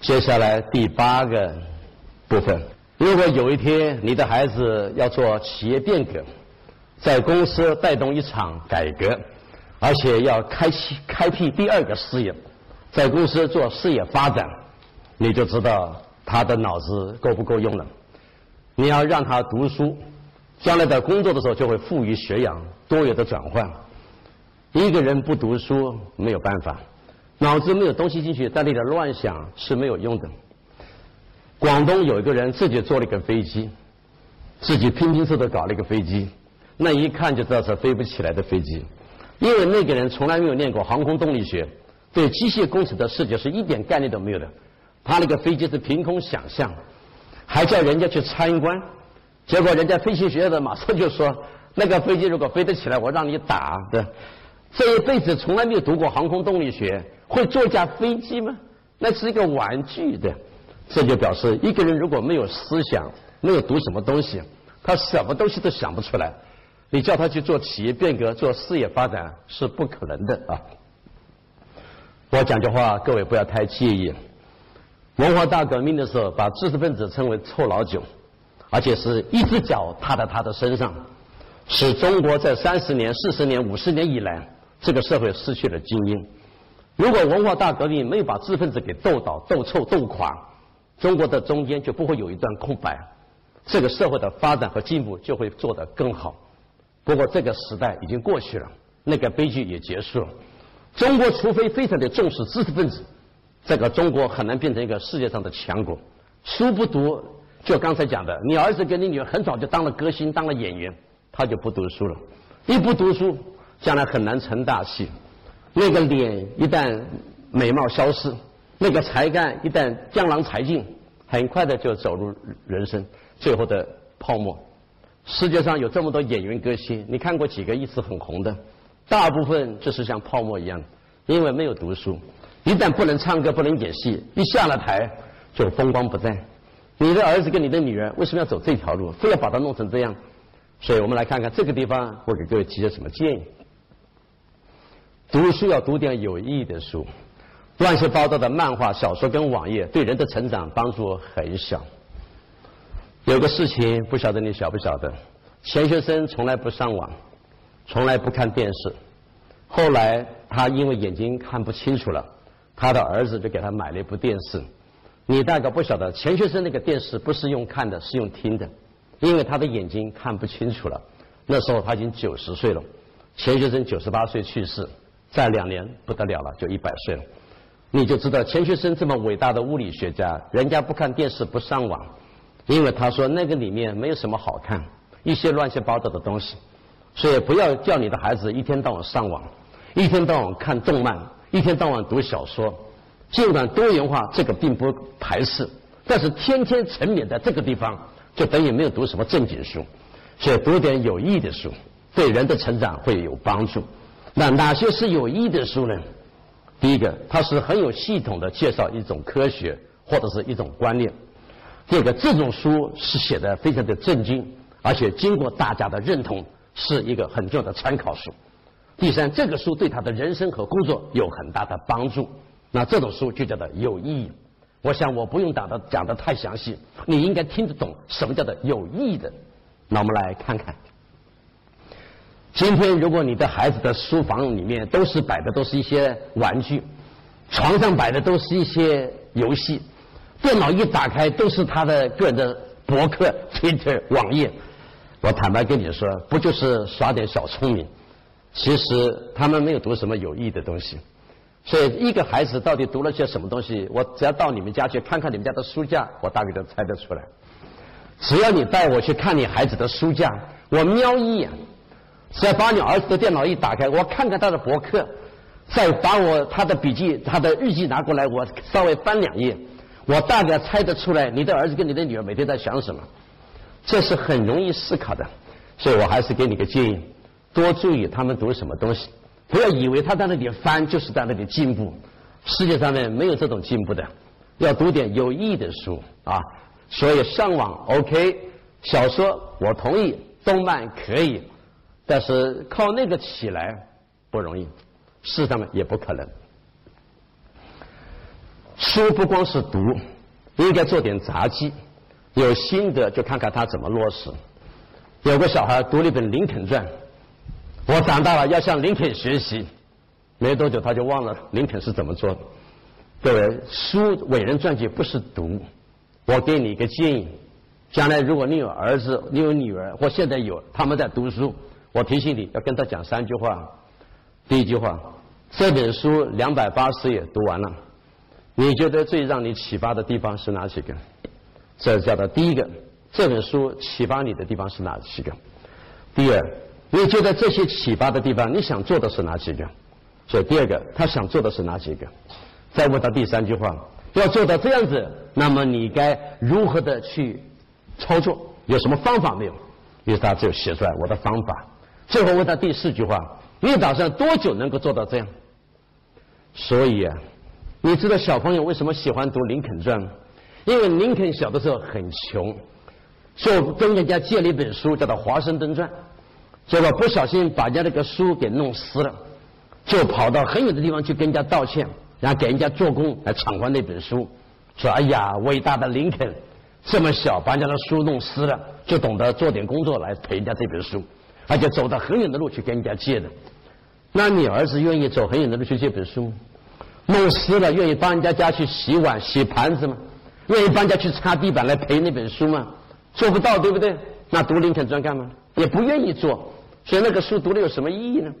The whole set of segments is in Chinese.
接下来第八个部分，如果有一天你的孩子要做企业变革，在公司带动一场改革，而且要开启开辟第二个事业，在公司做事业发展，你就知道他的脑子够不够用了。你要让他读书，将来在工作的时候就会富于学养、多元的转换。一个人不读书没有办法。脑子没有东西进去，在那里乱想是没有用的。广东有一个人自己做了一个飞机，自己拼拼凑凑搞了一个飞机，那一看就知道是飞不起来的飞机，因为那个人从来没有念过航空动力学，对机械工程的世界是一点概念都没有的。他那个飞机是凭空想象，还叫人家去参观，结果人家飞行学院的马上就说，那个飞机如果飞得起来，我让你打的。这一辈子从来没有读过航空动力学。会坐架飞机吗？那是一个玩具的，这就表示一个人如果没有思想，没有读什么东西，他什么东西都想不出来。你叫他去做企业变革、做事业发展是不可能的啊！我讲句话，各位不要太介意。文化大革命的时候，把知识分子称为臭老九，而且是一只脚踏在他的身上，使中国在三十年、四十年、五十年以来，这个社会失去了精英。如果文化大革命没有把知识分子给斗倒、斗臭、斗垮，中国的中间就不会有一段空白，这个社会的发展和进步就会做得更好。不过这个时代已经过去了，那个悲剧也结束了。中国除非非常的重视知识分子，这个中国很难变成一个世界上的强国。书不读，就刚才讲的，你儿子跟你女儿很早就当了歌星、当了演员，他就不读书了。一不读书，将来很难成大器。那个脸一旦美貌消失，那个才干一旦江郎才尽，很快的就走入人生最后的泡沫。世界上有这么多演员歌星，你看过几个一直很红的？大部分就是像泡沫一样，因为没有读书。一旦不能唱歌、不能演戏，一下了台就风光不再。你的儿子跟你的女儿为什么要走这条路？非要把它弄成这样？所以我们来看看这个地方，我给各位提些什么建议。读书要读点有意义的书，乱七八糟的漫画、小说跟网页对人的成长帮助很小。有个事情不晓得你晓不晓得，钱学森从来不上网，从来不看电视。后来他因为眼睛看不清楚了，他的儿子就给他买了一部电视。你大概不晓得，钱学森那个电视不是用看的，是用听的，因为他的眼睛看不清楚了。那时候他已经九十岁了，钱学森九十八岁去世。再两年不得了了，就一百岁了。你就知道钱学森这么伟大的物理学家，人家不看电视不上网，因为他说那个里面没有什么好看，一些乱七八糟的东西。所以不要叫你的孩子一天到晚上网，一天到晚看动漫，一天到晚读小说。尽管多元化这个并不排斥，但是天天沉湎在这个地方，就等于没有读什么正经书。所以读点有益的书，对人的成长会有帮助。那哪些是有益的书呢？第一个，它是很有系统的介绍一种科学或者是一种观念；第二个，这种书是写的非常的震惊，而且经过大家的认同，是一个很重要的参考书；第三，这个书对他的人生和工作有很大的帮助。那这种书就叫做有意义。我想我不用讲的讲的太详细，你应该听得懂什么叫做有意义的。那我们来看看。今天，如果你的孩子的书房里面都是摆的都是一些玩具，床上摆的都是一些游戏，电脑一打开都是他的个人的博客、Twitter、网页，我坦白跟你说，不就是耍点小聪明？其实他们没有读什么有意义的东西。所以，一个孩子到底读了些什么东西，我只要到你们家去看看你们家的书架，我大概都猜得出来。只要你带我去看你孩子的书架，我瞄一眼。再把你儿子的电脑一打开，我看看他的博客，再把我他的笔记、他的日记拿过来，我稍微翻两页，我大概猜得出来你的儿子跟你的女儿每天在想什么。这是很容易思考的，所以我还是给你个建议：多注意他们读什么东西，不要以为他在那里翻就是在那里进步。世界上面没有这种进步的，要读点有意义的书啊。所以上网 OK，小说我同意，动漫可以。但是靠那个起来不容易，事实上也不可能。书不光是读，应该做点杂技，有心得就看看他怎么落实。有个小孩读了一本《林肯传》，我长大了要向林肯学习。没多久他就忘了林肯是怎么做的。各位，书伟人传记不是读。我给你一个建议：将来如果你有儿子、你有女儿，或现在有他们在读书，我提醒你要跟他讲三句话。第一句话，这本书两百八十页读完了，你觉得最让你启发的地方是哪几个？这叫做第一个。这本书启发你的地方是哪几个？第二，你觉得这些启发的地方，你想做的是哪几个？所以第二个，他想做的是哪几个？再问他第三句话，要做到这样子，那么你该如何的去操作？有什么方法没有？于是他就写出来我的方法。最后问他第四句话，你打算多久能够做到这样？所以啊，你知道小朋友为什么喜欢读《林肯传》吗？因为林肯小的时候很穷。就跟人家借了一本书，叫做《华盛顿传》，结果不小心把人家那个书给弄湿了，就跑到很远的地方去跟人家道歉，然后给人家做工来偿还那本书，说：“哎呀，伟大的林肯这么小把人家的书弄湿了，就懂得做点工作来赔人家这本书，而且走到很远的路去跟人家借的。那你儿子愿意走很远的路去借本书吗？弄湿了愿意帮人家家去洗碗洗盘子吗？愿意帮人家去擦地板来赔那本书吗？”做不到，对不对？那读林肯传干嘛？也不愿意做，所以那个书读了有什么意义呢？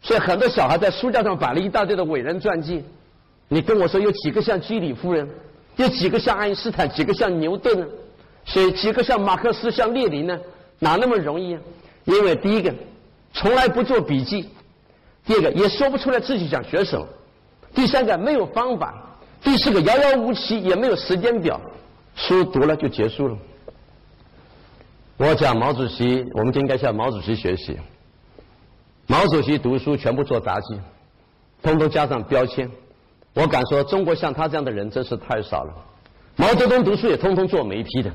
所以很多小孩在书架上摆了一大堆的伟人传记，你跟我说有几个像居里夫人，有几个像爱因斯坦，几个像牛顿，所以几个像马克思、像列宁呢？哪那么容易啊？因为第一个从来不做笔记，第二个也说不出来自己想学什么，第三个没有方法，第四个遥遥无期，也没有时间表，书读了就结束了。我讲毛主席，我们就应该向毛主席学习。毛主席读书全部做杂技，通通加上标签。我敢说，中国像他这样的人真是太少了。毛泽东读书也通通做没批的，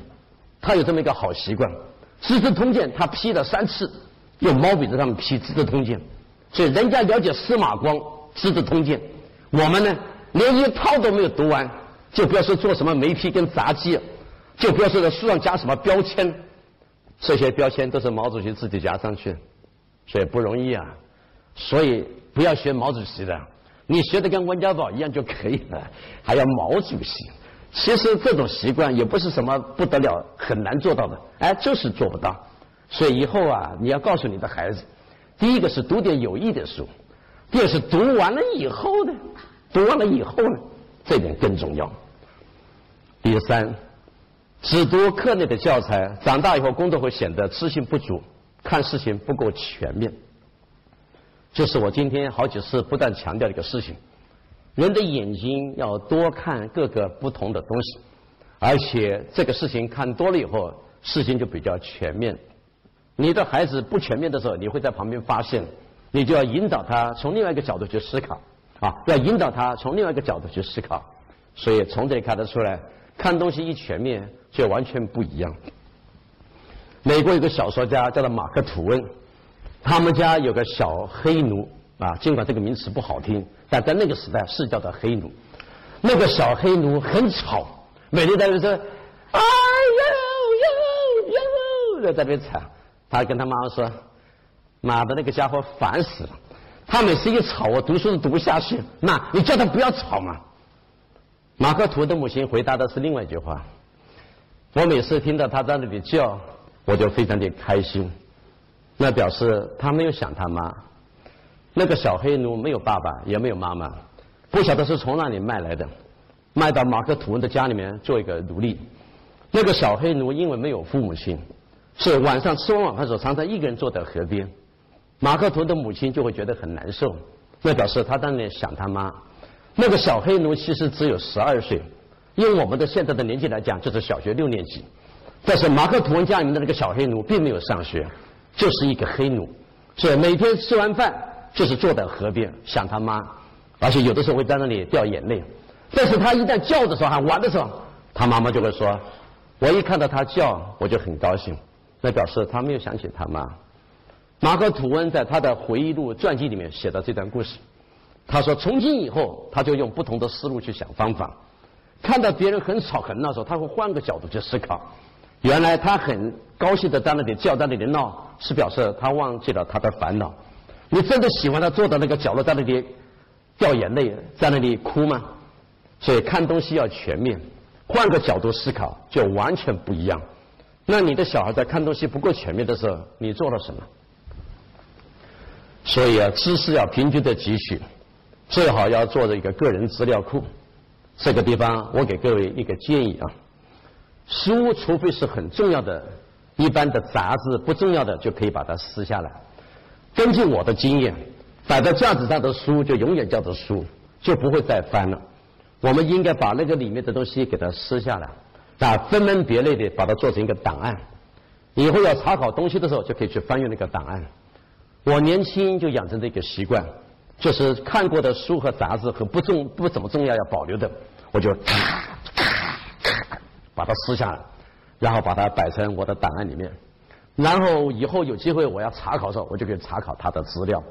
他有这么一个好习惯，《资治通鉴》他批了三次，用毛笔在上面批《资治通鉴》，所以人家了解司马光《资治通鉴》，我们呢连一套都没有读完，就不要说做什么没批跟杂技，就不要说在书上加什么标签。这些标签都是毛主席自己加上去，所以不容易啊。所以不要学毛主席的，你学的跟温家宝一样就可以了，还要毛主席。其实这种习惯也不是什么不得了、很难做到的，哎，就是做不到。所以以后啊，你要告诉你的孩子，第一个是读点有益的书，第二是读完了以后呢，读完了以后呢，这点更重要。第三。只读课内的教材，长大以后工作会显得自信不足，看事情不够全面。这是我今天好几次不断强调的一个事情：人的眼睛要多看各个不同的东西，而且这个事情看多了以后，事情就比较全面。你的孩子不全面的时候，你会在旁边发现，你就要引导他从另外一个角度去思考啊，要引导他从另外一个角度去思考。所以从这里看得出来，看东西一全面。就完全不一样。美国有个小说家叫做马克吐温，他们家有个小黑奴啊，尽管这个名词不好听，但在那个时代是叫做黑奴。那个小黑奴很吵，每天在那说：“哎呦呦呦！”在那边吵。他跟他妈妈说：“妈的，那个家伙烦死了！他每次一吵，我读书都读不下去。那你叫他不要吵嘛。”马克吐的母亲回答的是另外一句话。我每次听到他在那里叫，我就非常的开心。那表示他没有想他妈。那个小黑奴没有爸爸，也没有妈妈，不晓得是从哪里卖来的，卖到马克吐温的家里面做一个奴隶。那个小黑奴因为没有父母亲，是晚上吃完晚饭时候常常一个人坐在河边。马克吐温的母亲就会觉得很难受，那表示他当年想他妈。那个小黑奴其实只有十二岁。用我们的现在的年纪来讲，就是小学六年级。但是马克吐温家里面的那个小黑奴并没有上学，就是一个黑奴，所以每天吃完饭就是坐在河边想他妈，而且有的时候会在那里掉眼泪。但是他一旦叫的时候，还玩的时候，他妈妈就会说：“我一看到他叫，我就很高兴。”那表示他没有想起他妈。马克吐温在他的回忆录传记里面写的这段故事，他说：“从今以后，他就用不同的思路去想方法。”看到别人很吵很闹的时候，他会换个角度去思考。原来他很高兴的在那里叫，在那里闹，是表示他忘记了他的烦恼。你真的喜欢他坐在那个角落，在那里掉眼泪，在那里哭吗？所以看东西要全面，换个角度思考就完全不一样。那你的小孩在看东西不够全面的时候，你做了什么？所以啊，知识要平均的汲取，最好要做一个个人资料库。这个地方我给各位一个建议啊，书除非是很重要的，一般的杂志不重要的就可以把它撕下来。根据我的经验，摆在架子上的书就永远叫做书，就不会再翻了。我们应该把那个里面的东西给它撕下来，啊，分门别类的把它做成一个档案。以后要查考东西的时候，就可以去翻阅那个档案。我年轻就养成这个习惯，就是看过的书和杂志和不重不怎么重要要保留的，我就咔咔咔把它撕下来，然后把它摆成我的档案里面。然后以后有机会我要查考的时候，我就可以查考他的资料。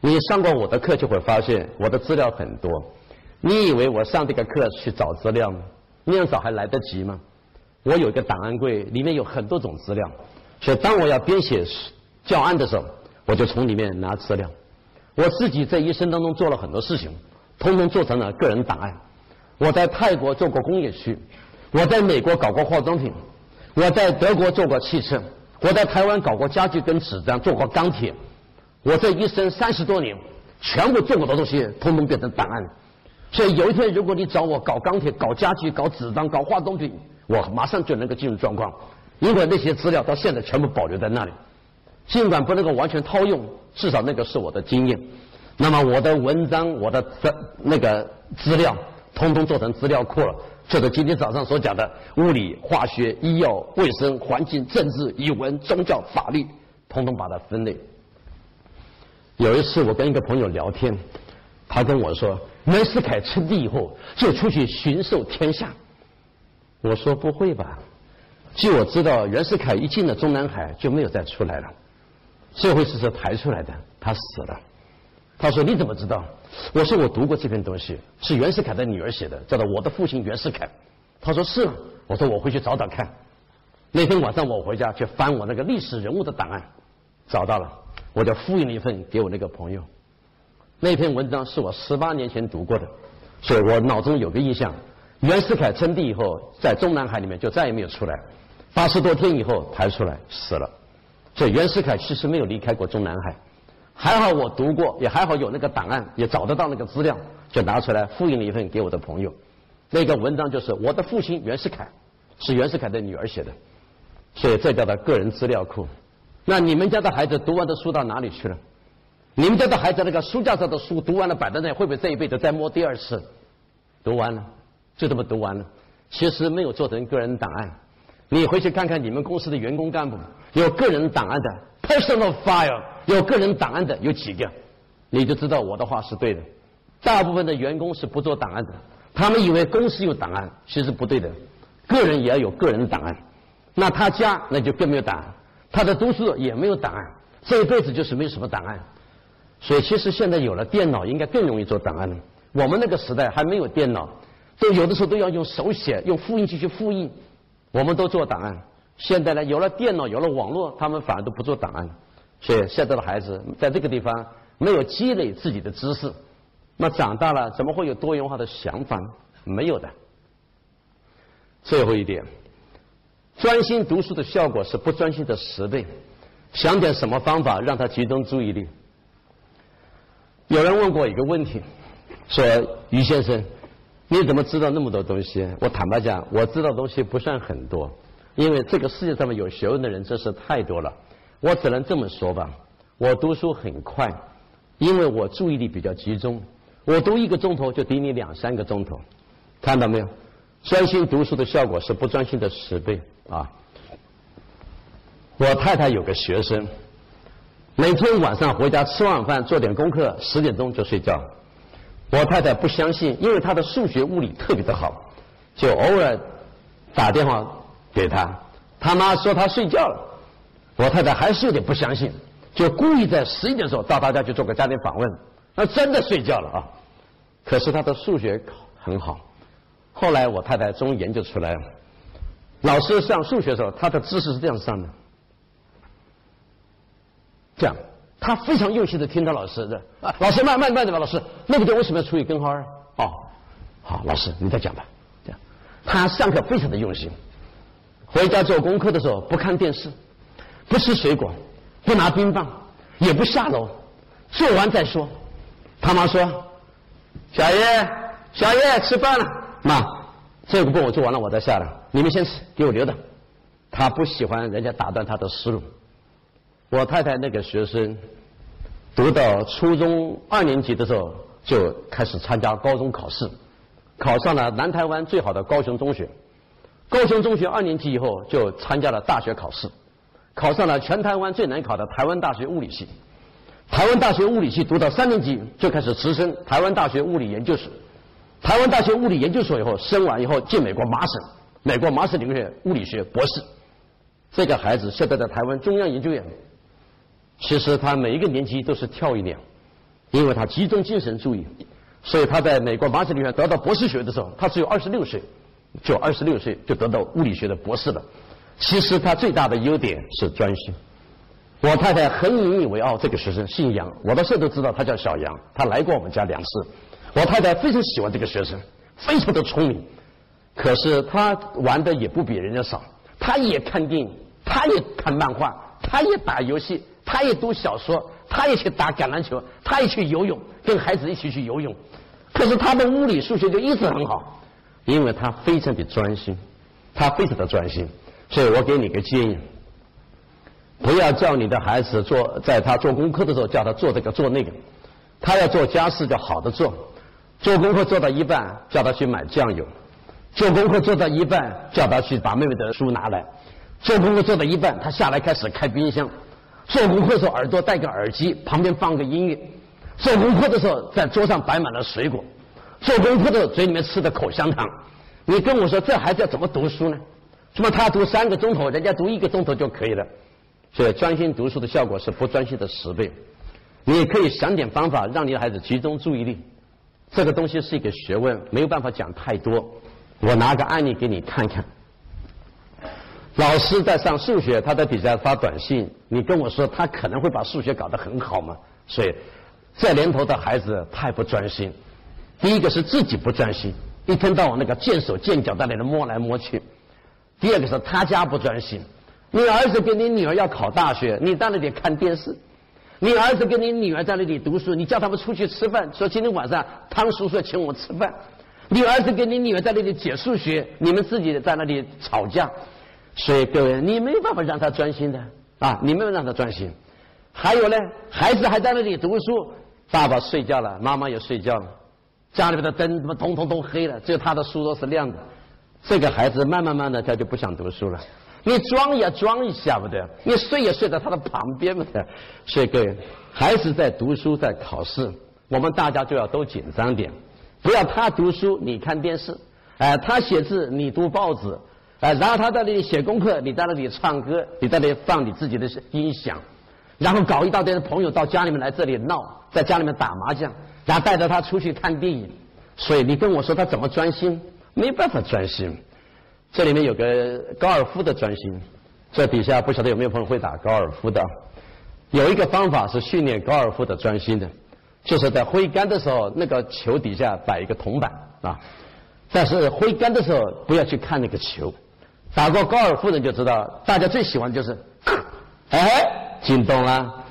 你上过我的课就会发现我的资料很多。你以为我上这个课去找资料吗？那样找还来得及吗？我有一个档案柜，里面有很多种资料，所以当我要编写教案的时候，我就从里面拿资料。我自己在一生当中做了很多事情，通通做成了个人档案。我在泰国做过工业区，我在美国搞过化妆品，我在德国做过汽车，我在台湾搞过家具跟纸张，做过钢铁。我这一生三十多年，全部做过的东西，通通变成档案。所以有一天，如果你找我搞钢铁、搞家具、搞纸张、搞化妆品，我马上就能够进入状况，因为那些资料到现在全部保留在那里。尽管不能够完全套用，至少那个是我的经验。那么我的文章、我的那个资料，通通做成资料库了。就是今天早上所讲的物理、化学、医药、卫生、环境、政治、语文、宗教、法律，通通把它分类。有一次我跟一个朋友聊天，他跟我说。袁世凯称帝以后就出去巡狩天下，我说不会吧？据我知道，袁世凯一进了中南海就没有再出来了，这回是是抬出来的，他死了。他说你怎么知道？我说我读过这篇东西，是袁世凯的女儿写的，叫做《我的父亲袁世凯》。他说是。我说我回去找找看。那天晚上我回家去翻我那个历史人物的档案，找到了，我就复印了一份给我那个朋友。那篇文章是我十八年前读过的，所以我脑中有个印象：袁世凯称帝以后，在中南海里面就再也没有出来，八十多天以后抬出来死了。所以袁世凯其实没有离开过中南海。还好我读过，也还好有那个档案，也找得到那个资料，就拿出来复印了一份给我的朋友。那个文章就是我的父亲袁世凯，是袁世凯的女儿写的，所以这叫做个人资料库。那你们家的孩子读完的书到哪里去了？你们家的孩子那个书架上的书读完了摆在那，会不会这一辈子再摸第二次？读完了，就这么读完了。其实没有做成个人档案。你回去看看你们公司的员工干部，有个人档案的 personal file，有个人档案的有几个？你就知道我的话是对的。大部分的员工是不做档案的，他们以为公司有档案，其实不对的。个人也要有个人的档案。那他家那就更没有档案，他的读书也没有档案，这一辈子就是没有什么档案。所以，其实现在有了电脑，应该更容易做档案了。我们那个时代还没有电脑，都有的时候都要用手写，用复印机去复印。我们都做档案。现在呢，有了电脑，有了网络，他们反而都不做档案了。所以，现在的孩子在这个地方没有积累自己的知识，那长大了怎么会有多元化的想法呢？没有的。最后一点，专心读书的效果是不专心的十倍。想点什么方法让他集中注意力？有人问过一个问题，说于先生，你怎么知道那么多东西？我坦白讲，我知道东西不算很多，因为这个世界上面有学问的人真是太多了。我只能这么说吧，我读书很快，因为我注意力比较集中。我读一个钟头就抵你两三个钟头，看到没有？专心读书的效果是不专心的十倍啊！我太太有个学生。每天晚上回家吃晚饭做点功课，十点钟就睡觉。我太太不相信，因为她的数学物理特别的好，就偶尔打电话给他。他妈说他睡觉了，我太太还是有点不相信，就故意在十一点的时候到他家去做个家庭访问。那真的睡觉了啊！可是他的数学很好，后来我太太终于研究出来了，老师上数学的时候，他的姿势是这样上的，这样，他非常用心的听到老师的啊，老师慢慢慢的吧，老师那个地方为什么要除以根号二？哦，好，老师你再讲吧，这样，他上课非常的用心，回家做功课的时候不看电视，不吃水果，不拿冰棒，也不下楼，做完再说。他妈说：“小叶，小叶吃饭了。”妈，这个步我做完了，我再下来。你们先吃，给我留着。他不喜欢人家打断他的思路。我太太那个学生，读到初中二年级的时候就开始参加高中考试，考上了南台湾最好的高雄中学。高雄中学二年级以后就参加了大学考试，考上了全台湾最难考的台湾大学物理系。台湾大学物理系读到三年级就开始直升台湾大学物理研究所。台湾大学物理研究所以后升完以后进美国麻省，美国麻省理工学物理学博士。这个孩子现在在台湾中央研究院。其实他每一个年级都是跳一年，因为他集中精神注意，所以他在美国麻省理工学院得到博士学位的时候，他只有二十六岁，就二十六岁就得到物理学的博士了。其实他最大的优点是专心。我太太很引以为傲，这个学生姓杨，我到现在都知道他叫小杨，他来过我们家两次。我太太非常喜欢这个学生，非常的聪明，可是他玩的也不比人家少，他也看电影，他也看漫画，他也打游戏，他也读小说，他也去打橄榄球，他也去游泳，跟孩子一起去游泳。可是他的物理数学就一直很好，因为他非常的专心，他非常的专心，所以我给你个建议，不要叫你的孩子做，在他做功课的时候叫他做这个做那个，他要做家事就好的做。做功课做到一半，叫他去买酱油；做功课做到一半，叫他去把妹妹的书拿来；做功课做到一半，他下来开始开冰箱；做功课的时候耳朵戴个耳机，旁边放个音乐；做功课的时候在桌上摆满了水果；做功课的时候嘴里面吃的口香糖。你跟我说这孩子要怎么读书呢？什么他读三个钟头，人家读一个钟头就可以了。所以专心读书的效果是不专心的十倍。你可以想点方法，让你的孩子集中注意力。这个东西是一个学问，没有办法讲太多。我拿个案例给你看看。老师在上数学，他在底下发短信，你跟我说他可能会把数学搞得很好嘛？所以这年头的孩子太不专心。第一个是自己不专心，一天到晚那个见手见脚在那里摸来摸去；第二个是他家不专心，你儿子跟你女儿要考大学，你在那里看电视。你儿子跟你女儿在那里读书，你叫他们出去吃饭，说今天晚上汤叔叔请我吃饭。你儿子跟你女儿在那里解数学，你们自己在那里吵架。所以各位，你没办法让他专心的啊，你没有让他专心。还有呢，孩子还在那里读书，爸爸睡觉了，妈妈也睡觉了，家里面的灯怎么通通都黑了，只有他的书桌是亮的。这个孩子慢慢慢的他就不想读书了。你装也装一下不得，你睡也睡在他的旁边不得。所以各位，孩子在读书在考试，我们大家就要都紧张点，不要他读书你看电视，哎，他写字你读报纸，哎，然后他在那里写功课，你在那里唱歌，你在那里放你自己的音响，然后搞一大堆的朋友到家里面来这里闹，在家里面打麻将，然后带着他出去看电影，所以你跟我说他怎么专心？没办法专心。这里面有个高尔夫的专心，这底下不晓得有没有朋友会打高尔夫的？有一个方法是训练高尔夫的专心的，就是在挥杆的时候，那个球底下摆一个铜板啊。但是挥杆的时候不要去看那个球。打过高尔夫的就知道，大家最喜欢就是，哎，进洞了。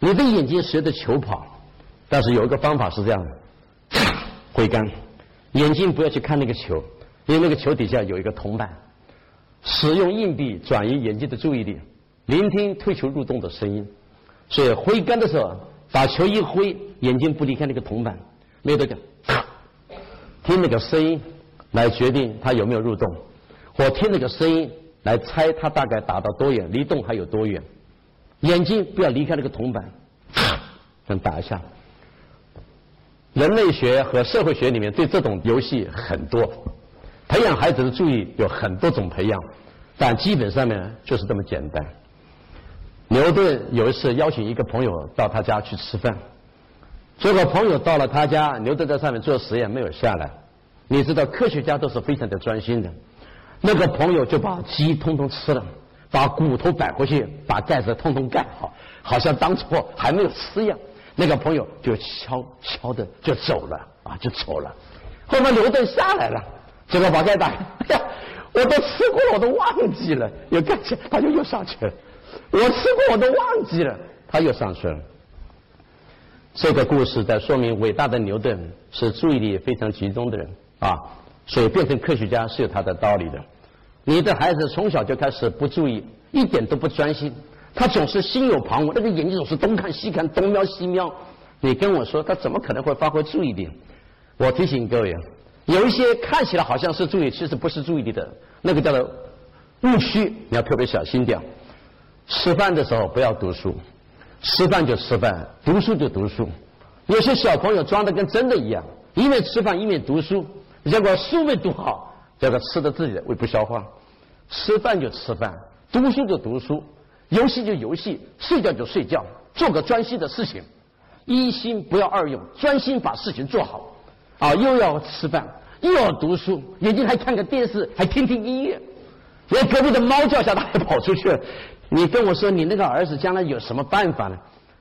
你的眼睛随着球跑，但是有一个方法是这样的，挥杆，眼睛不要去看那个球。因为那个球底下有一个铜板，使用硬币转移眼睛的注意力，聆听推球入洞的声音。所以挥杆的时候，把球一挥，眼睛不离开那个铜板，没有得讲，听那个声音来决定它有没有入洞，或听那个声音来猜它大概打到多远，离洞还有多远。眼睛不要离开那个铜板，这样打一下。人类学和社会学里面对这种游戏很多。培养孩子的注意有很多种培养，但基本上面就是这么简单。牛顿有一次邀请一个朋友到他家去吃饭，结果朋友到了他家，牛顿在上面做实验没有下来，你知道科学家都是非常的专心的。那个朋友就把鸡通通吃了，把骨头摆回去，把盖子通通盖好，好像当初还没有吃一样。那个朋友就悄悄的就走了啊，就走了。后面刘顿下来了，结果把盖打开，哎呀，我都吃过了，我都忘记了，又盖起，他就又上去了。我吃过，我都忘记了，他又上去了。这个故事在说明伟大的牛顿是注意力非常集中的人啊。所以变成科学家是有他的道理的。你的孩子从小就开始不注意，一点都不专心，他总是心有旁骛，那个眼睛总是东看西看，东瞄西瞄。你跟我说他怎么可能会发挥注意力？我提醒各位，有一些看起来好像是注意，其实不是注意力的，那个叫做误区，你要特别小心点。吃饭的时候不要读书，吃饭就吃饭，读书就读书。有些小朋友装的跟真的一样，一面吃饭一面读书。结果书没读好，结果吃的自己的胃不消化。吃饭就吃饭，读书就读书，游戏就游戏，睡觉就睡觉，做个专心的事情，一心不要二用，专心把事情做好。啊，又要吃饭，又要读书，眼睛还看个电视，还听听音乐。连隔壁的猫叫下，他还跑出去了。你跟我说，你那个儿子将来有什么办法呢？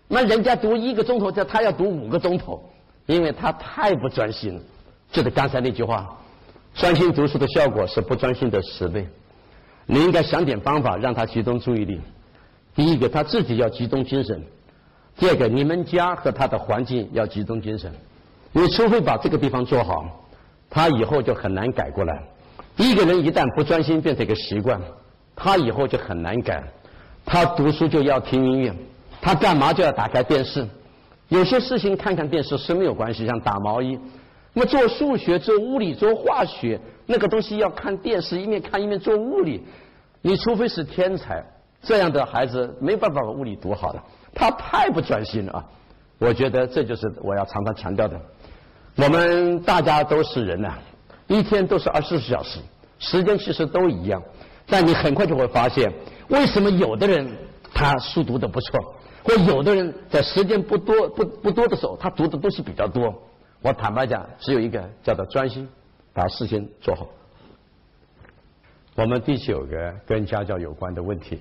那人家读一个钟头，叫他要读五个钟头，因为他太不专心了。就是刚才那句话，专心读书的效果是不专心的十倍。你应该想点方法让他集中注意力。第一个，他自己要集中精神；第二个，你们家和他的环境要集中精神。你除非把这个地方做好，他以后就很难改过来。一个人一旦不专心变成一个习惯，他以后就很难改。他读书就要听音乐，他干嘛就要打开电视。有些事情看看电视是没有关系，像打毛衣。那么做数学、做物理、做化学，那个东西要看电视，一面看一面做物理。你除非是天才，这样的孩子没办法把物理读好的，他太不专心了啊！我觉得这就是我要常常强调的。我们大家都是人呐，一天都是二十四小时，时间其实都一样，但你很快就会发现，为什么有的人他书读的不错，或有的人在时间不多不不多的时候，他读的东西比较多。我坦白讲，只有一个叫做专心，把事情做好。我们第九个跟家教有关的问题，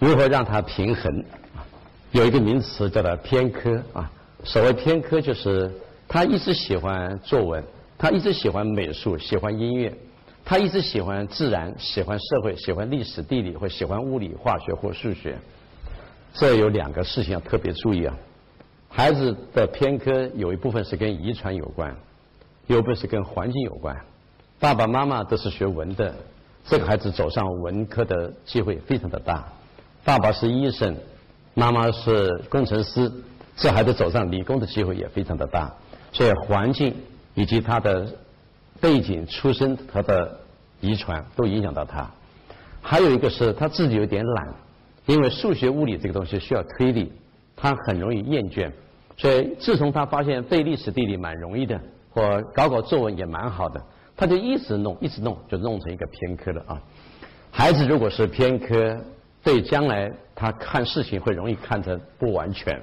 如何让它平衡？有一个名词叫做偏科啊。所谓偏科，就是他一直喜欢作文，他一直喜欢美术，喜欢音乐，他一直喜欢自然，喜欢社会，喜欢历史地理，或喜欢物理、化学或数学。这有两个事情要特别注意啊。孩子的偏科有一部分是跟遗传有关，有一部分是跟环境有关。爸爸妈妈都是学文的，这个孩子走上文科的机会非常的大。爸爸是医生，妈妈是工程师，这孩子走上理工的机会也非常的大。所以环境以及他的背景、出身和的遗传都影响到他。还有一个是他自己有点懒，因为数学、物理这个东西需要推理。他很容易厌倦，所以自从他发现背历史地理蛮容易的，或搞搞作文也蛮好的，他就一直弄，一直弄，就弄成一个偏科了啊。孩子如果是偏科，对将来他看事情会容易看成不完全，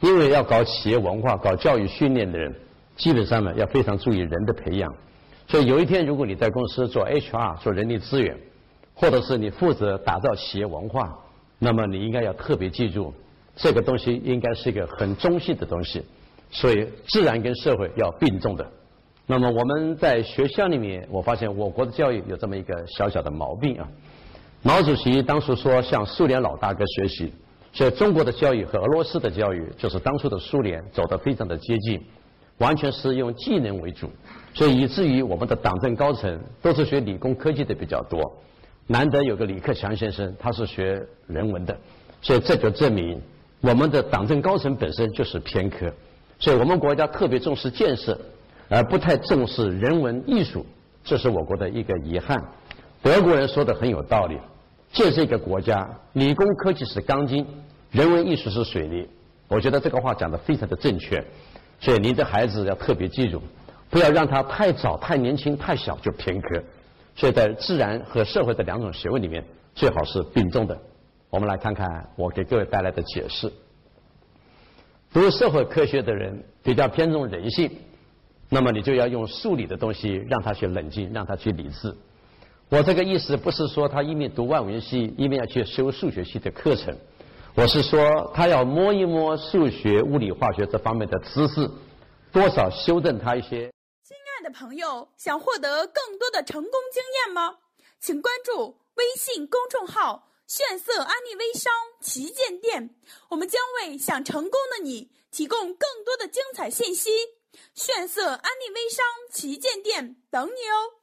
因为要搞企业文化、搞教育训练的人，基本上呢要非常注意人的培养。所以有一天如果你在公司做 HR 做人力资源，或者是你负责打造企业文化，那么你应该要特别记住。这个东西应该是一个很中性的东西，所以自然跟社会要并重的。那么我们在学校里面，我发现我国的教育有这么一个小小的毛病啊。毛主席当初说向苏联老大哥学习，所以中国的教育和俄罗斯的教育就是当初的苏联走得非常的接近，完全是用技能为主，所以以至于我们的党政高层都是学理工科技的比较多，难得有个李克强先生他是学人文的，所以这就证明。我们的党政高层本身就是偏科，所以我们国家特别重视建设，而不太重视人文艺术，这是我国的一个遗憾。德国人说的很有道理，建设一个国家，理工科技是钢筋，人文艺术是水泥。我觉得这个话讲的非常的正确，所以您的孩子要特别记住，不要让他太早、太年轻、太小就偏科。所以在自然和社会的两种学问里面，最好是并重的。我们来看看我给各位带来的解释。读社会科学的人比较偏重人性，那么你就要用数理的东西让他去冷静，让他去理智。我这个意思不是说他一面读外文系，一面要去修数学系的课程。我是说，他要摸一摸数学、物理、化学这方面的知识，多少修正他一些。亲爱的朋友，想获得更多的成功经验吗？请关注微信公众号“炫色安利微商旗舰店”，我们将为想成功的你提供更多的精彩信息。炫色安利微商旗舰店等你哦。